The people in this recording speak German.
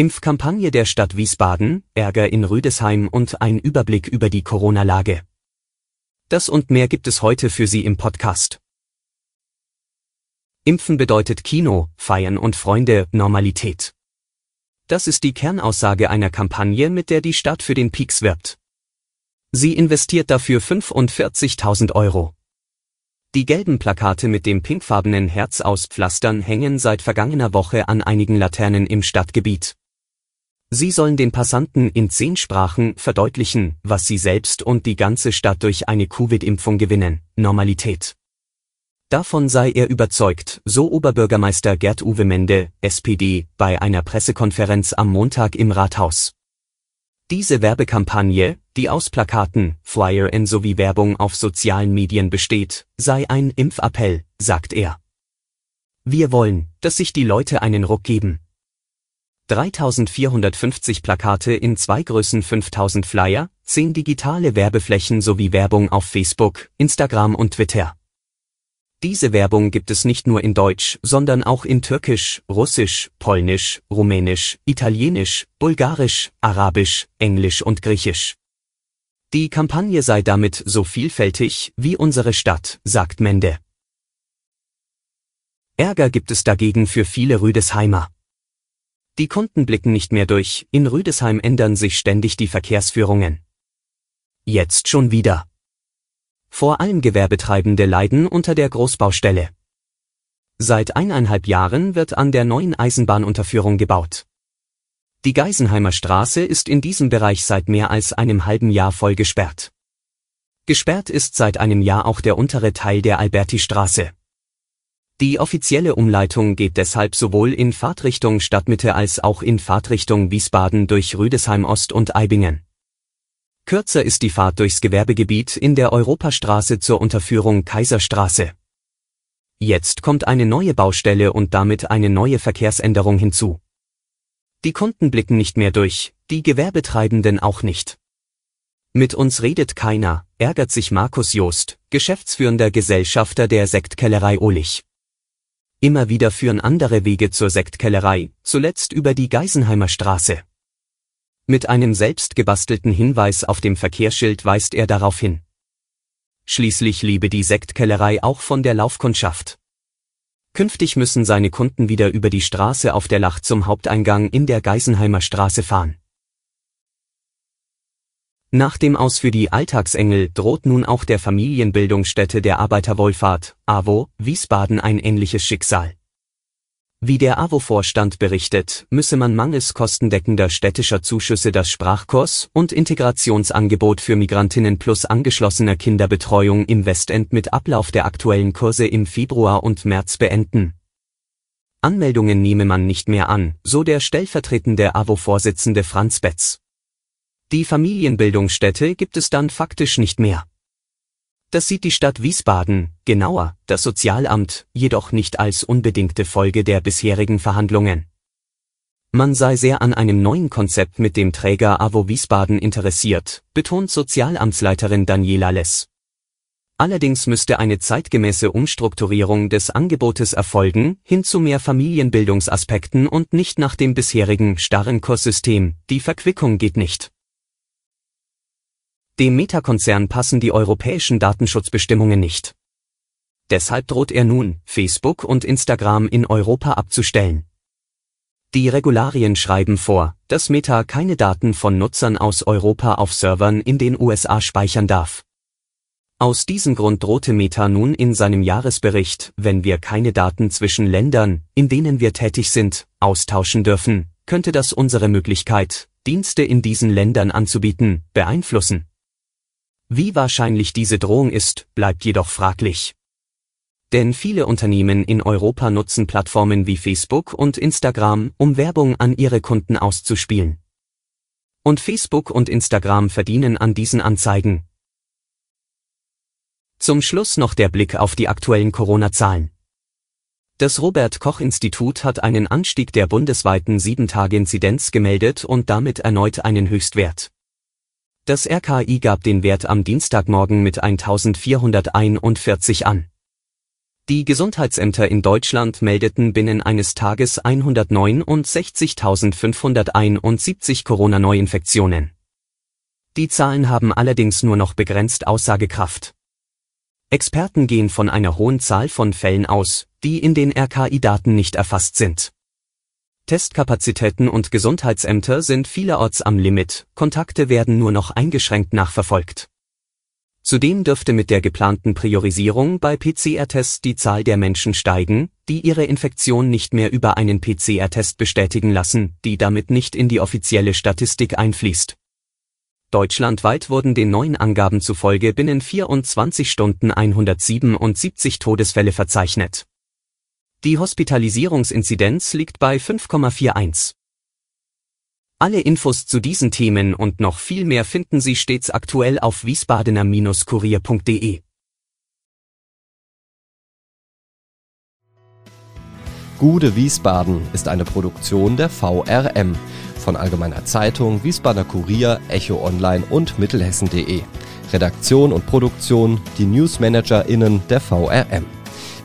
Impfkampagne der Stadt Wiesbaden, Ärger in Rüdesheim und ein Überblick über die Corona-Lage. Das und mehr gibt es heute für Sie im Podcast. Impfen bedeutet Kino, Feiern und Freunde, Normalität. Das ist die Kernaussage einer Kampagne, mit der die Stadt für den Peaks wirbt. Sie investiert dafür 45.000 Euro. Die gelben Plakate mit dem pinkfarbenen Herz aus Pflastern hängen seit vergangener Woche an einigen Laternen im Stadtgebiet. Sie sollen den Passanten in zehn Sprachen verdeutlichen, was sie selbst und die ganze Stadt durch eine Covid-Impfung gewinnen, Normalität. Davon sei er überzeugt, so Oberbürgermeister Gerd-Uwe Mende, SPD, bei einer Pressekonferenz am Montag im Rathaus. Diese Werbekampagne, die aus Plakaten, Flyern sowie Werbung auf sozialen Medien besteht, sei ein Impfappell, sagt er. Wir wollen, dass sich die Leute einen Ruck geben, 3450 Plakate in zwei Größen 5000 Flyer, 10 digitale Werbeflächen sowie Werbung auf Facebook, Instagram und Twitter. Diese Werbung gibt es nicht nur in Deutsch, sondern auch in Türkisch, Russisch, Polnisch, Rumänisch, Italienisch, Bulgarisch, Arabisch, Englisch und Griechisch. Die Kampagne sei damit so vielfältig wie unsere Stadt, sagt Mende. Ärger gibt es dagegen für viele Rüdesheimer. Die Kunden blicken nicht mehr durch, in Rüdesheim ändern sich ständig die Verkehrsführungen. Jetzt schon wieder. Vor allem Gewerbetreibende leiden unter der Großbaustelle. Seit eineinhalb Jahren wird an der neuen Eisenbahnunterführung gebaut. Die Geisenheimer Straße ist in diesem Bereich seit mehr als einem halben Jahr voll gesperrt. Gesperrt ist seit einem Jahr auch der untere Teil der Alberti-Straße. Die offizielle Umleitung geht deshalb sowohl in Fahrtrichtung Stadtmitte als auch in Fahrtrichtung Wiesbaden durch Rüdesheim Ost und Eibingen. Kürzer ist die Fahrt durchs Gewerbegebiet in der Europastraße zur Unterführung Kaiserstraße. Jetzt kommt eine neue Baustelle und damit eine neue Verkehrsänderung hinzu. Die Kunden blicken nicht mehr durch, die Gewerbetreibenden auch nicht. Mit uns redet keiner, ärgert sich Markus Joost, geschäftsführender Gesellschafter der Sektkellerei Ohlich. Immer wieder führen andere Wege zur Sektkellerei, zuletzt über die Geisenheimer Straße. Mit einem selbst gebastelten Hinweis auf dem Verkehrsschild weist er darauf hin. Schließlich lebe die Sektkellerei auch von der Laufkundschaft. Künftig müssen seine Kunden wieder über die Straße auf der Lach zum Haupteingang in der Geisenheimer Straße fahren. Nach dem Aus für die Alltagsengel droht nun auch der Familienbildungsstätte der Arbeiterwohlfahrt, AWO, Wiesbaden ein ähnliches Schicksal. Wie der AWO-Vorstand berichtet, müsse man mangels kostendeckender städtischer Zuschüsse das Sprachkurs- und Integrationsangebot für Migrantinnen plus angeschlossener Kinderbetreuung im Westend mit Ablauf der aktuellen Kurse im Februar und März beenden. Anmeldungen nehme man nicht mehr an, so der stellvertretende AWO-Vorsitzende Franz Betz. Die Familienbildungsstätte gibt es dann faktisch nicht mehr. Das sieht die Stadt Wiesbaden, genauer, das Sozialamt, jedoch nicht als unbedingte Folge der bisherigen Verhandlungen. Man sei sehr an einem neuen Konzept mit dem Träger AWO Wiesbaden interessiert, betont Sozialamtsleiterin Daniela Less. Allerdings müsste eine zeitgemäße Umstrukturierung des Angebotes erfolgen, hin zu mehr Familienbildungsaspekten und nicht nach dem bisherigen starren Kurssystem, die Verquickung geht nicht. Dem Meta-Konzern passen die europäischen Datenschutzbestimmungen nicht. Deshalb droht er nun, Facebook und Instagram in Europa abzustellen. Die Regularien schreiben vor, dass Meta keine Daten von Nutzern aus Europa auf Servern in den USA speichern darf. Aus diesem Grund drohte Meta nun in seinem Jahresbericht, wenn wir keine Daten zwischen Ländern, in denen wir tätig sind, austauschen dürfen, könnte das unsere Möglichkeit, Dienste in diesen Ländern anzubieten, beeinflussen. Wie wahrscheinlich diese Drohung ist, bleibt jedoch fraglich. Denn viele Unternehmen in Europa nutzen Plattformen wie Facebook und Instagram, um Werbung an ihre Kunden auszuspielen. Und Facebook und Instagram verdienen an diesen Anzeigen. Zum Schluss noch der Blick auf die aktuellen Corona-Zahlen. Das Robert Koch Institut hat einen Anstieg der bundesweiten 7-Tage-Inzidenz gemeldet und damit erneut einen Höchstwert. Das RKI gab den Wert am Dienstagmorgen mit 1441 an. Die Gesundheitsämter in Deutschland meldeten binnen eines Tages 169.571 Corona-Neuinfektionen. Die Zahlen haben allerdings nur noch begrenzt Aussagekraft. Experten gehen von einer hohen Zahl von Fällen aus, die in den RKI-Daten nicht erfasst sind. Testkapazitäten und Gesundheitsämter sind vielerorts am Limit, Kontakte werden nur noch eingeschränkt nachverfolgt. Zudem dürfte mit der geplanten Priorisierung bei PCR-Tests die Zahl der Menschen steigen, die ihre Infektion nicht mehr über einen PCR-Test bestätigen lassen, die damit nicht in die offizielle Statistik einfließt. Deutschlandweit wurden den neuen Angaben zufolge binnen 24 Stunden 177 Todesfälle verzeichnet. Die Hospitalisierungsinzidenz liegt bei 5,41. Alle Infos zu diesen Themen und noch viel mehr finden Sie stets aktuell auf wiesbadener-kurier.de. Gude Wiesbaden ist eine Produktion der VRM von Allgemeiner Zeitung, Wiesbadener Kurier, Echo Online und Mittelhessen.de. Redaktion und Produktion die NewsmanagerInnen der VRM.